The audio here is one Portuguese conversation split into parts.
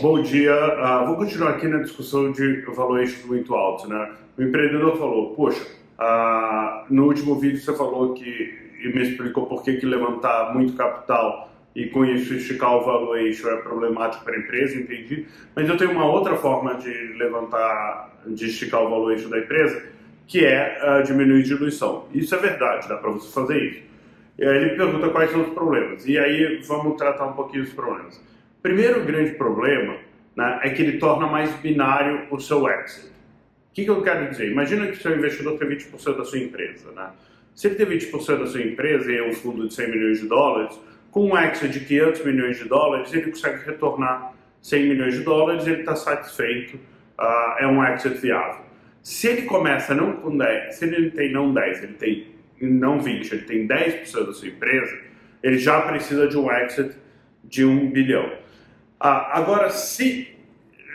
Bom dia. Uh, vou continuar aqui na discussão de valores muito altos. Né? O empreendedor falou, poxa, uh, no último vídeo você falou que e me explicou por que, que levantar muito capital e com isso esticar o valuation é problemático para a empresa, entendi. Mas eu tenho uma outra forma de levantar, de esticar o valuation da empresa, que é uh, diminuir diluição. Isso é verdade, dá para você fazer isso. E aí ele pergunta quais são os problemas. E aí vamos tratar um pouquinho os problemas. Primeiro grande problema né, é que ele torna mais binário o seu exit. O que, que eu quero dizer? Imagina que o seu investidor tem 20% da sua empresa. Né? Se ele tem 20% da sua empresa e é um fundo de 100 milhões de dólares, com um exit de 500 milhões de dólares, ele consegue retornar 100 milhões de dólares ele está satisfeito, uh, é um exit viável. Se ele começa não com 10, se ele tem não 10, ele tem não 20, ele tem 10% da sua empresa, ele já precisa de um exit de 1 bilhão. Ah, agora, se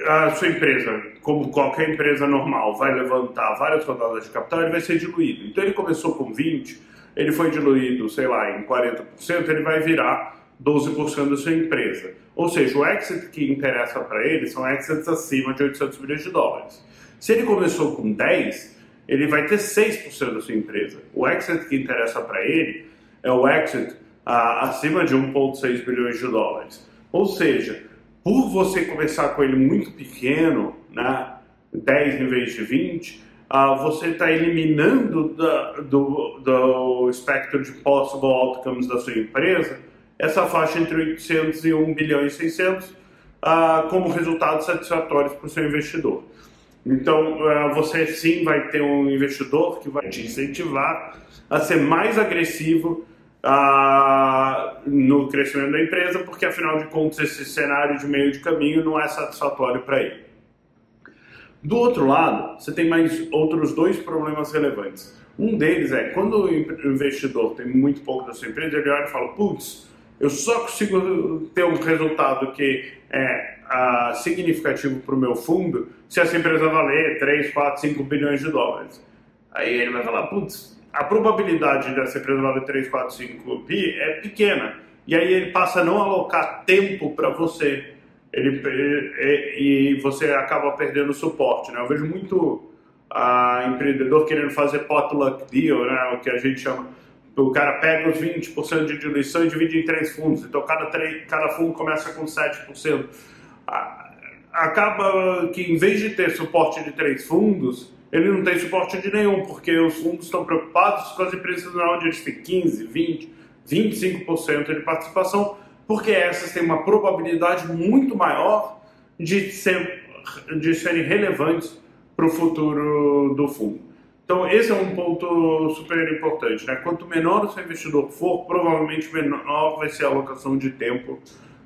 a sua empresa, como qualquer empresa normal, vai levantar várias rodadas de capital, ele vai ser diluído. Então, ele começou com 20, ele foi diluído, sei lá, em 40%, ele vai virar 12% da sua empresa. Ou seja, o exit que interessa para ele são exits acima de 800 milhões de dólares. Se ele começou com 10, ele vai ter 6% da sua empresa. O exit que interessa para ele é o exit ah, acima de 1,6 bilhões de dólares. Ou seja, por você começar com ele muito pequeno, né, 10 em vez de 20, ah, você está eliminando da, do, do espectro de possible outcomes da sua empresa essa faixa entre 800 e 1 bilhão e 600 ah, como resultados satisfatórios para o seu investidor. Então, uh, você sim vai ter um investidor que vai te incentivar a ser mais agressivo uh, no crescimento da empresa, porque afinal de contas esse cenário de meio de caminho não é satisfatório para ele. Do outro lado, você tem mais outros dois problemas relevantes. Um deles é quando o investidor tem muito pouco da sua empresa, ele olha e fala: putz, eu só consigo ter um resultado que é uh, significativo para o meu fundo se essa empresa valer 3, 4, 5 bilhões de dólares. Aí ele vai falar, putz, a probabilidade dessa empresa valer 3, 4, 5 bi é pequena. E aí ele passa a não alocar tempo para você. Ele, e, e você acaba perdendo suporte. Né? Eu vejo muito uh, empreendedor querendo fazer potluck deal, né? o que a gente chama o cara pega os 20% de diluição e divide em três fundos. Então, cada, cada fundo começa com 7%. Acaba que, em vez de ter suporte de três fundos, ele não tem suporte de nenhum, porque os fundos estão preocupados com as empresas onde eles têm 15%, 20%, 25% de participação, porque essas têm uma probabilidade muito maior de, ser, de serem relevantes para o futuro do fundo. Então, esse é um ponto super importante. Né? Quanto menor o seu investidor for, provavelmente menor vai ser a alocação de tempo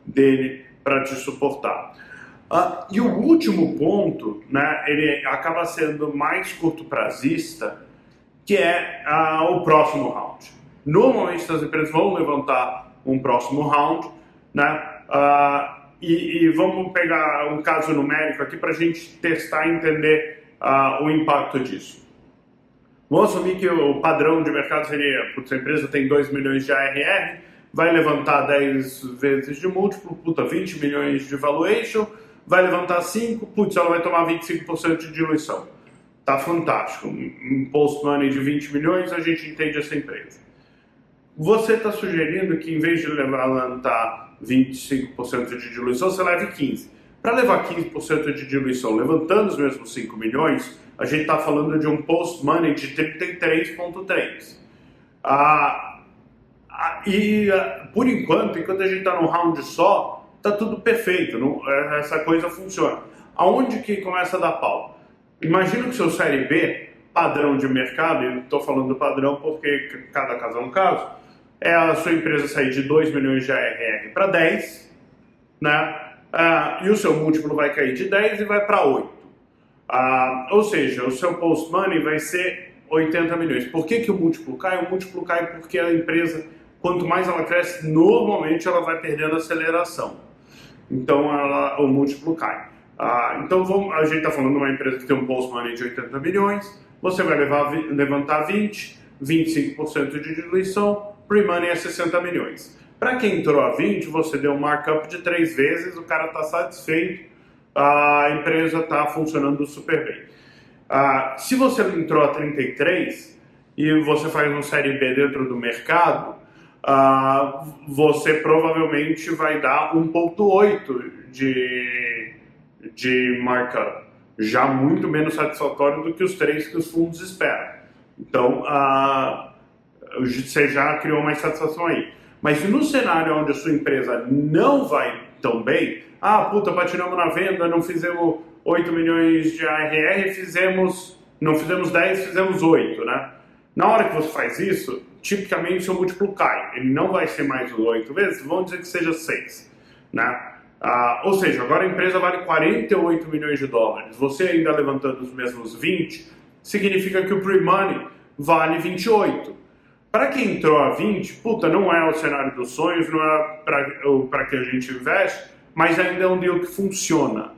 dele para te suportar. Uh, e o último ponto, né, ele acaba sendo mais curto prazista, que é uh, o próximo round. Normalmente as empresas vão levantar um próximo round, né, uh, e, e, vamos pegar um caso numérico aqui para a gente testar e entender o impacto disso. Vamos assumir que o padrão de mercado seria, putz, a empresa tem 2 milhões de ARR, vai levantar 10 vezes de múltiplo, puta, 20 milhões de valuation, vai levantar 5, putz, ela vai tomar 25% de diluição. Tá fantástico. Um post-money de 20 milhões, a gente entende essa empresa. Você está sugerindo que em vez de levantar 25% de diluição, você leve 15%. Para levar 15% de diluição, levantando os mesmos 5 milhões, a gente está falando de um post-money de 33,3. Ah, ah, e ah, por enquanto, enquanto a gente está num round só, está tudo perfeito, não, é, essa coisa funciona. Aonde que começa a dar pau? Imagina que seu série B, padrão de mercado, e estou falando do padrão porque cada caso é um caso, é a sua empresa sair de 2 milhões de ARR para 10, né? ah, e o seu múltiplo vai cair de 10 e vai para 8. Ah, ou seja, o seu post-money vai ser 80 milhões. Por que, que o múltiplo cai? O múltiplo cai porque a empresa, quanto mais ela cresce, normalmente ela vai perdendo aceleração. Então ela, o múltiplo cai. Ah, então vamos, a gente está falando de uma empresa que tem um post-money de 80 milhões, você vai levar, levantar 20, 25% de diluição, pre-money é 60 milhões. Para quem entrou a 20, você deu um markup de três vezes, o cara está satisfeito, a empresa está funcionando super bem. Ah, se você entrou a 33 e você faz um série B dentro do mercado, ah, você provavelmente vai dar 1,8 de, de markup, já muito menos satisfatório do que os três que os fundos esperam. Então, ah, você já criou mais satisfação aí. Mas no cenário onde a sua empresa não vai tão bem, ah, puta, patinamos na venda, não fizemos 8 milhões de ARR, fizemos, não fizemos 10, fizemos 8, né? Na hora que você faz isso, tipicamente seu múltiplo cai. Ele não vai ser mais 8 vezes, vamos dizer que seja 6, né? Ah, ou seja, agora a empresa vale 48 milhões de dólares. Você ainda levantando os mesmos 20, significa que o pre-money vale 28. Para quem entrou a 20, puta, não é o cenário dos sonhos, não é para que a gente investe, mas ainda é um deal que funciona.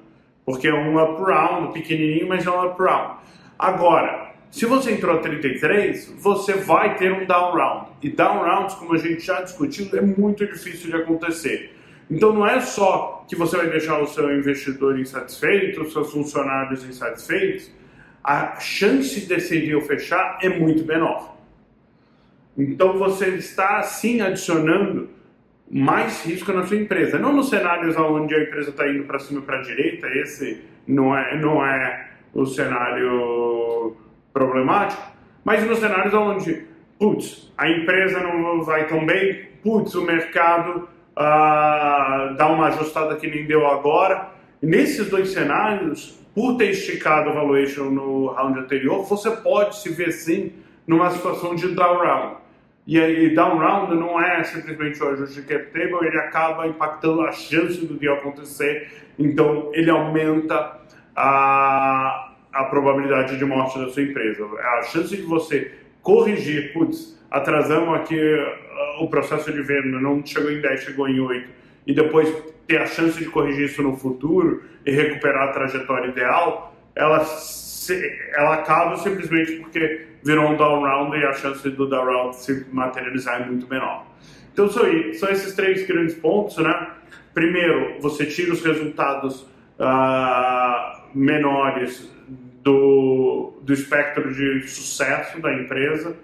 Porque é um up round, pequenininho, mas é um up round. Agora, se você entrou a 33, você vai ter um down round. E down rounds, como a gente já discutiu, é muito difícil de acontecer. Então não é só que você vai deixar o seu investidor insatisfeito, os seus funcionários insatisfeitos, a chance desse deal fechar é muito menor. Então você está sim adicionando mais risco na sua empresa. Não nos cenários onde a empresa está indo para cima e para a direita, esse não é, não é o cenário problemático, mas nos cenários onde, putz, a empresa não vai tão bem, putz, o mercado uh, dá uma ajustada que nem deu agora. nesses dois cenários, por ter esticado o valuation no round anterior, você pode se ver sim numa situação de down round. E aí, down round não é simplesmente o ajuste de cap table, ele acaba impactando a chance do deal acontecer, então ele aumenta a, a probabilidade de morte da sua empresa. A chance de você corrigir, putz, atrasamos aqui uh, o processo de venda, não chegou em 10, chegou em 8, e depois ter a chance de corrigir isso no futuro e recuperar a trajetória ideal, ela, se, ela acaba simplesmente porque virou um down round e a chance do down round se materializar é muito menor. Então são, são esses três grandes pontos, né? Primeiro, você tira os resultados uh, menores do, do espectro de sucesso da empresa.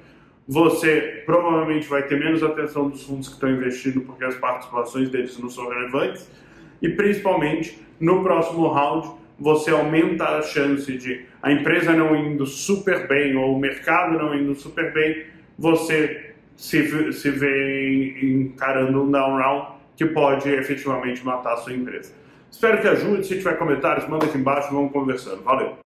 Você provavelmente vai ter menos atenção dos fundos que estão investindo porque as participações deles não são relevantes. E principalmente no próximo round, você aumenta a chance de a empresa não indo super bem ou o mercado não indo super bem, você se, se vê encarando um down round que pode efetivamente matar a sua empresa. Espero que ajude. Se tiver comentários, manda aqui embaixo, vamos conversando. Valeu!